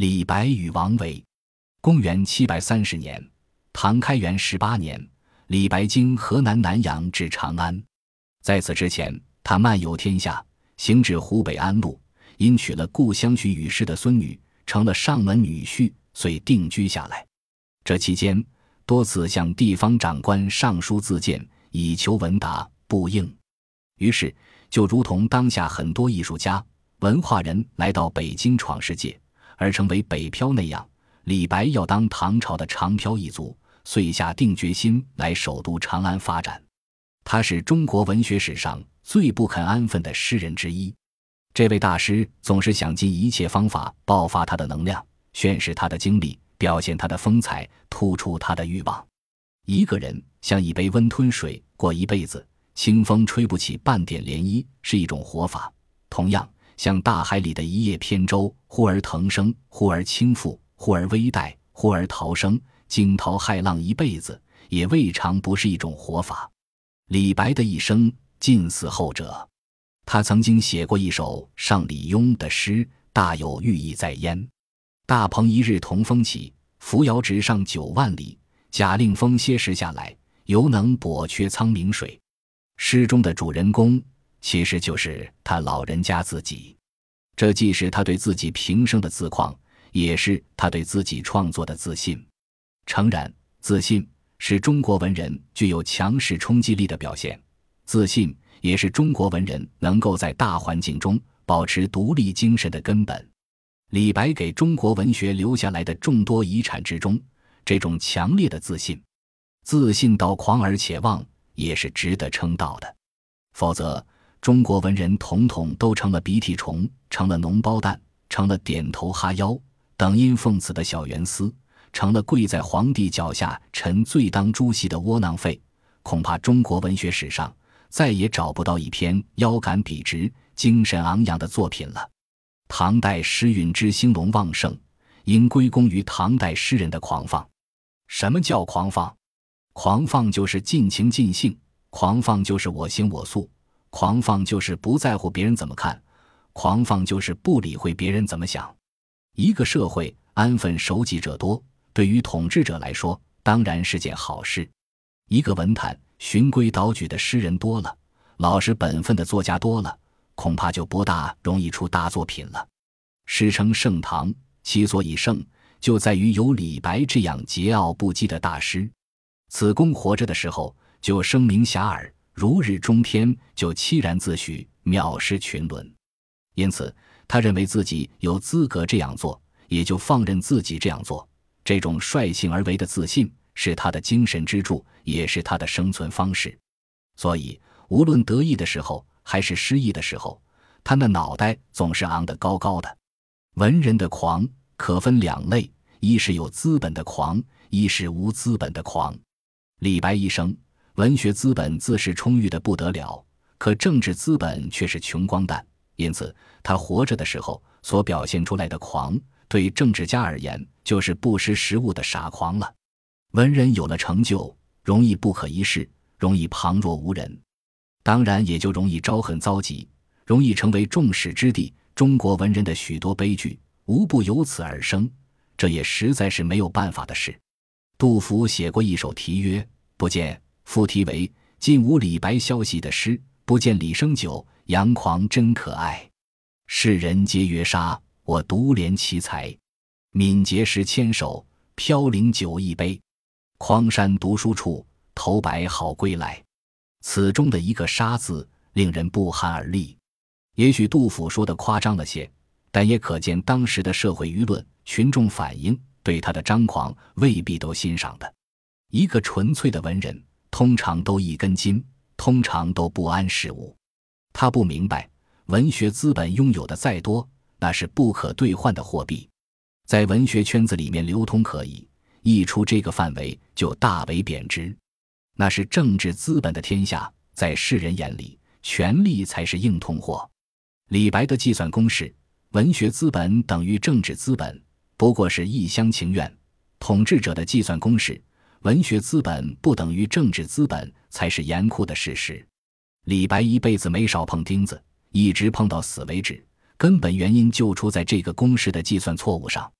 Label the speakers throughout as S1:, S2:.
S1: 李白与王维。公元七百三十年，唐开元十八年，李白经河南南阳至长安。在此之前，他漫游天下，行至湖北安陆，因娶了故乡徐雨师的孙女，成了上门女婿，遂定居下来。这期间，多次向地方长官上书自荐，以求文达，不应。于是，就如同当下很多艺术家、文化人来到北京闯世界，而成为北漂那样，李白要当唐朝的长漂一族，遂下定决心来首都长安发展。他是中国文学史上最不肯安分的诗人之一。这位大师总是想尽一切方法爆发他的能量，宣示他的经历，表现他的风采，突出他的欲望。一个人像一杯温吞水过一辈子，清风吹不起半点涟漪，是一种活法；同样，像大海里的一叶扁舟，忽而腾升，忽而倾覆，忽而微带，忽而逃生，惊涛骇浪一辈子，也未尝不是一种活法。李白的一生近似后者，他曾经写过一首上李邕的诗，大有寓意在焉。大鹏一日同风起，扶摇直上九万里。假令风歇时下来，犹能簸却沧冥水。诗中的主人公其实就是他老人家自己，这既是他对自己平生的自况，也是他对自己创作的自信。诚然，自信。是中国文人具有强势冲击力的表现，自信也是中国文人能够在大环境中保持独立精神的根本。李白给中国文学留下来的众多遗产之中，这种强烈的自信，自信到狂而且妄，也是值得称道的。否则，中国文人统统都成了鼻涕虫，成了脓包蛋，成了点头哈腰、等音奉子的小圆丝。成了跪在皇帝脚下沉醉当猪戏的窝囊废，恐怕中国文学史上再也找不到一篇腰杆笔直、精神昂扬的作品了。唐代诗韵之兴隆旺盛，应归功于唐代诗人的狂放。什么叫狂放？狂放就是尽情尽兴，狂放就是我行我素，狂放就是不在乎别人怎么看，狂放就是不理会别人怎么想。一个社会安分守己者多。对于统治者来说，当然是件好事。一个文坛循规蹈矩的诗人多了，老实本分的作家多了，恐怕就不大容易出大作品了。诗称盛唐，其所以盛，就在于有李白这样桀骜不羁的大师。子贡活着的时候就声名遐迩，如日中天，就凄然自许，藐视群伦。因此，他认为自己有资格这样做，也就放任自己这样做。这种率性而为的自信是他的精神支柱，也是他的生存方式。所以，无论得意的时候还是失意的时候，他那脑袋总是昂得高高的。文人的狂可分两类：一是有资本的狂，一是无资本的狂。李白一生文学资本自是充裕的不得了，可政治资本却是穷光蛋。因此，他活着的时候所表现出来的狂。对政治家而言，就是不识时务的傻狂了。文人有了成就，容易不可一世，容易旁若无人，当然也就容易招恨遭疾，容易成为众矢之的。中国文人的许多悲剧，无不由此而生，这也实在是没有办法的事。杜甫写过一首题曰“不见”，副题为“近无李白消息”的诗，“不见李生久，杨狂真可爱。世人皆曰杀。”我独怜其才，敏捷时牵手，飘零酒一杯。匡山读书处，头白好归来。此中的一个“杀”字，令人不寒而栗。也许杜甫说的夸张了些，但也可见当时的社会舆论、群众反应对他的张狂未必都欣赏的。一个纯粹的文人，通常都一根筋，通常都不谙世务。他不明白，文学资本拥有的再多。那是不可兑换的货币，在文学圈子里面流通可以，一出这个范围就大为贬值。那是政治资本的天下，在世人眼里，权力才是硬通货。李白的计算公式：文学资本等于政治资本，不过是一厢情愿。统治者的计算公式：文学资本不等于政治资本，才是严酷的事实。李白一辈子没少碰钉子，一直碰到死为止。根本原因就出在这个公式的计算错误上。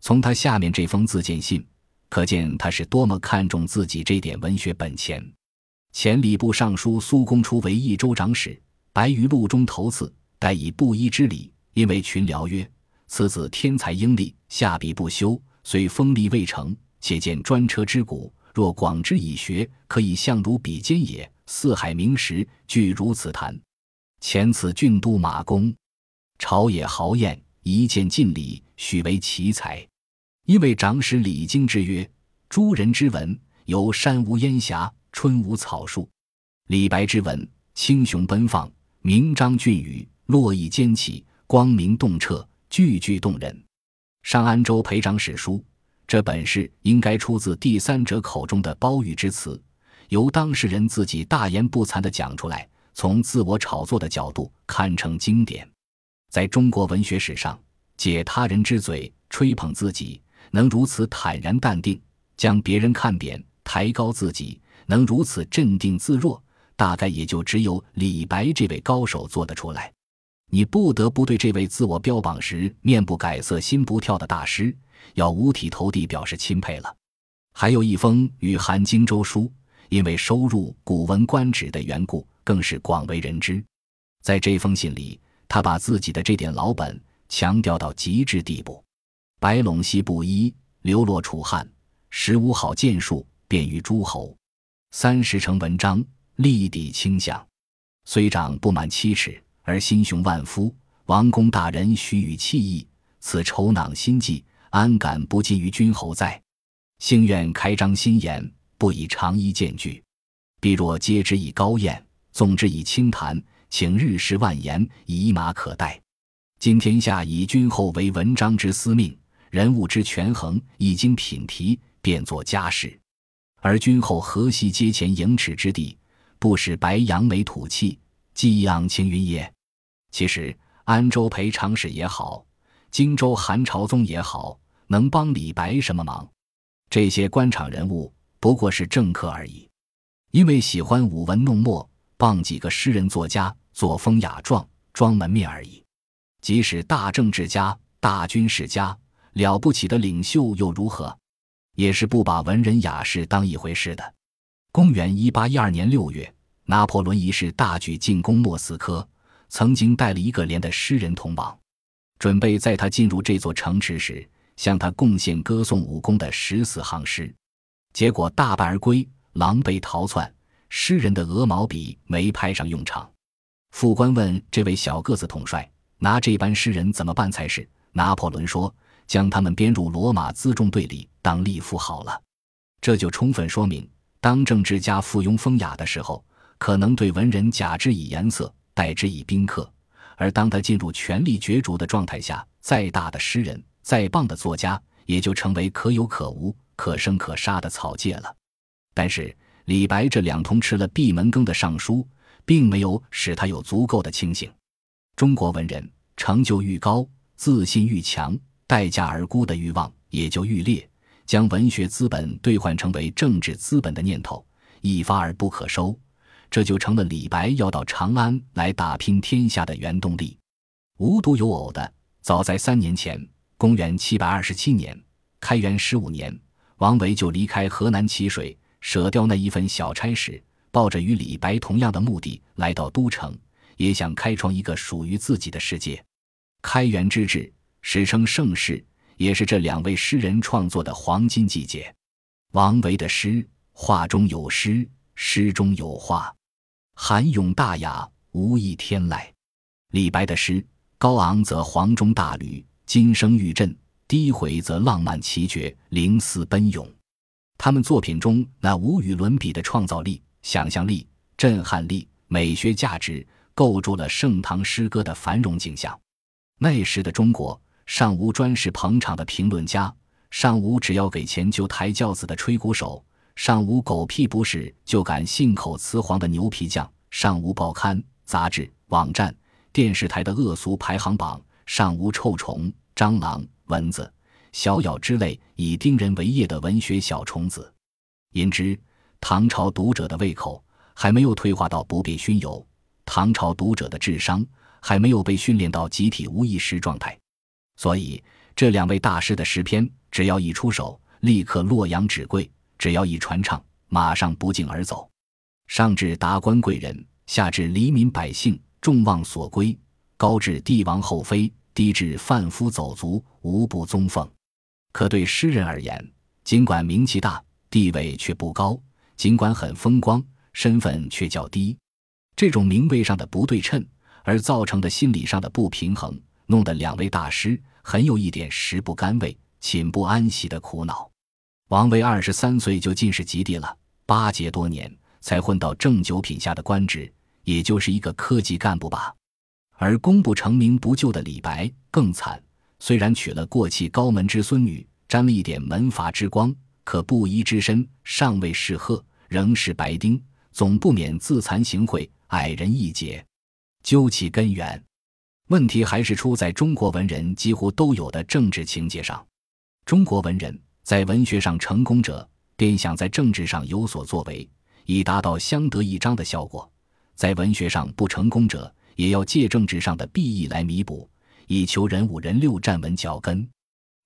S1: 从他下面这封自荐信，可见他是多么看重自己这点文学本钱。前礼部尚书苏公初为益州长史，白于路中头次，待以布衣之礼，因为群僚曰：“此子天才英丽，下笔不修，虽锋利未成，且见专车之古。若广之以学，可以相如比肩也。四海名实，俱如此谈。前此郡都马公，朝野豪宴，一见尽礼，许为奇才。因为长史李经之曰：诸人之文，有山无烟霞。”春无草树，李白之文清雄奔放，明章俊宇，络绎兼起，光明洞彻，句句动人。上安州裴长史书，这本是应该出自第三者口中的褒誉之词，由当事人自己大言不惭地讲出来，从自我炒作的角度堪称经典。在中国文学史上，借他人之嘴吹捧自己，能如此坦然淡定，将别人看扁，抬高自己。能如此镇定自若，大概也就只有李白这位高手做得出来。你不得不对这位自我标榜时面不改色心不跳的大师，要五体投地表示钦佩了。还有一封与韩荆州书，因为收入《古文观止》的缘故，更是广为人知。在这封信里，他把自己的这点老本强调到极致地步：白陇西布衣，流落楚汉，十五好剑术，便于诸侯。三十成文章，立地倾向，虽长不满七尺，而心雄万夫。王公大人须臾弃义，此愁囊心计，安敢不尽于君侯哉？幸愿开张心言，不以长衣见拒。必若皆之以高宴，纵之以清谈，请日食万言，以马可待。今天下以君后为文章之司命，人物之权衡，一经品题，便作家事。而君后何惜阶前盈尺之地，不使白杨眉吐气，寄养青云也？其实安州裴长史也好，荆州韩朝宗也好，能帮李白什么忙？这些官场人物不过是政客而已，因为喜欢舞文弄墨，傍几个诗人作家，作风雅壮，装门面而已。即使大政治家、大军事家，了不起的领袖又如何？也是不把文人雅士当一回事的。公元一八一二年六月，拿破仑一世大举进攻莫斯科，曾经带了一个连的诗人同往，准备在他进入这座城池时，向他贡献歌颂武功的十四行诗。结果大败而归，狼狈逃窜。诗人的鹅毛笔没派上用场。副官问这位小个子统帅：“拿这班诗人怎么办才是？”拿破仑说。将他们编入罗马辎重队里当吏夫好了，这就充分说明，当政治家附庸风雅的时候，可能对文人假之以颜色，待之以宾客；而当他进入权力角逐的状态下，再大的诗人，再棒的作家，也就成为可有可无、可生可杀的草芥了。但是李白这两通吃了闭门羹的上书，并没有使他有足够的清醒。中国文人成就愈高，自信愈强。待价而沽的欲望也就愈烈，将文学资本兑换成为政治资本的念头一发而不可收，这就成了李白要到长安来打拼天下的原动力。无独有偶的，早在三年前，公元七百二十七年，开元十五年，王维就离开河南淇水，舍掉那一份小差事，抱着与李白同样的目的，来到都城，也想开创一个属于自己的世界。开元之治。史称盛世，也是这两位诗人创作的黄金季节。王维的诗，画中有诗，诗中有画，含咏大雅，无一天籁。李白的诗，高昂则黄钟大吕，金声玉振；低回则浪漫奇绝，灵思奔涌。他们作品中那无与伦比的创造力、想象力、震撼力、美学价值，构筑了盛唐诗歌的繁荣景象。那时的中国。尚无专事捧场的评论家，尚无只要给钱就抬轿子的吹鼓手，尚无狗屁不是就敢信口雌黄的牛皮匠，尚无报刊、杂志、网站、电视台的恶俗排行榜，尚无臭虫、蟑螂、蚊子、小咬之类以叮人为业的文学小虫子。因之，唐朝读者的胃口还没有退化到不必熏油，唐朝读者的智商还没有被训练到集体无意识状态。所以，这两位大师的诗篇只要一出手，立刻洛阳纸贵；只要一传唱，马上不胫而走。上至达官贵人，下至黎民百姓，众望所归；高至帝王后妃，低至贩夫走卒，无不宗奉。可对诗人而言，尽管名气大，地位却不高；尽管很风光，身份却较低。这种名位上的不对称，而造成的心理上的不平衡，弄得两位大师很有一点食不甘味、寝不安息的苦恼。王维二十三岁就进士及第了，八节多年才混到正九品下的官职，也就是一个科级干部吧。而功不成名不就的李白更惨。虽然娶了过气高门之孙女，沾了一点门阀之光，可布衣之身尚未适合，仍是白丁，总不免自惭形秽，矮人一截。究其根源，问题还是出在中国文人几乎都有的政治情节上。中国文人在文学上成功者，便想在政治上有所作为，以达到相得益彰的效果；在文学上不成功者，也要借政治上的裨益来弥补。以求人五人六站稳脚跟，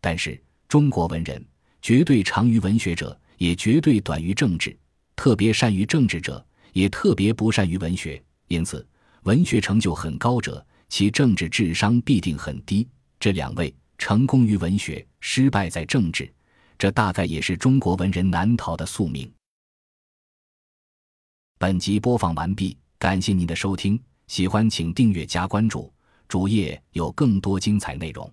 S1: 但是中国文人绝对长于文学者，也绝对短于政治；特别善于政治者，也特别不善于文学。因此，文学成就很高者，其政治智商必定很低。这两位成功于文学，失败在政治，这大概也是中国文人难逃的宿命。本集播放完毕，感谢您的收听，喜欢请订阅加关注。主页有更多精彩内容。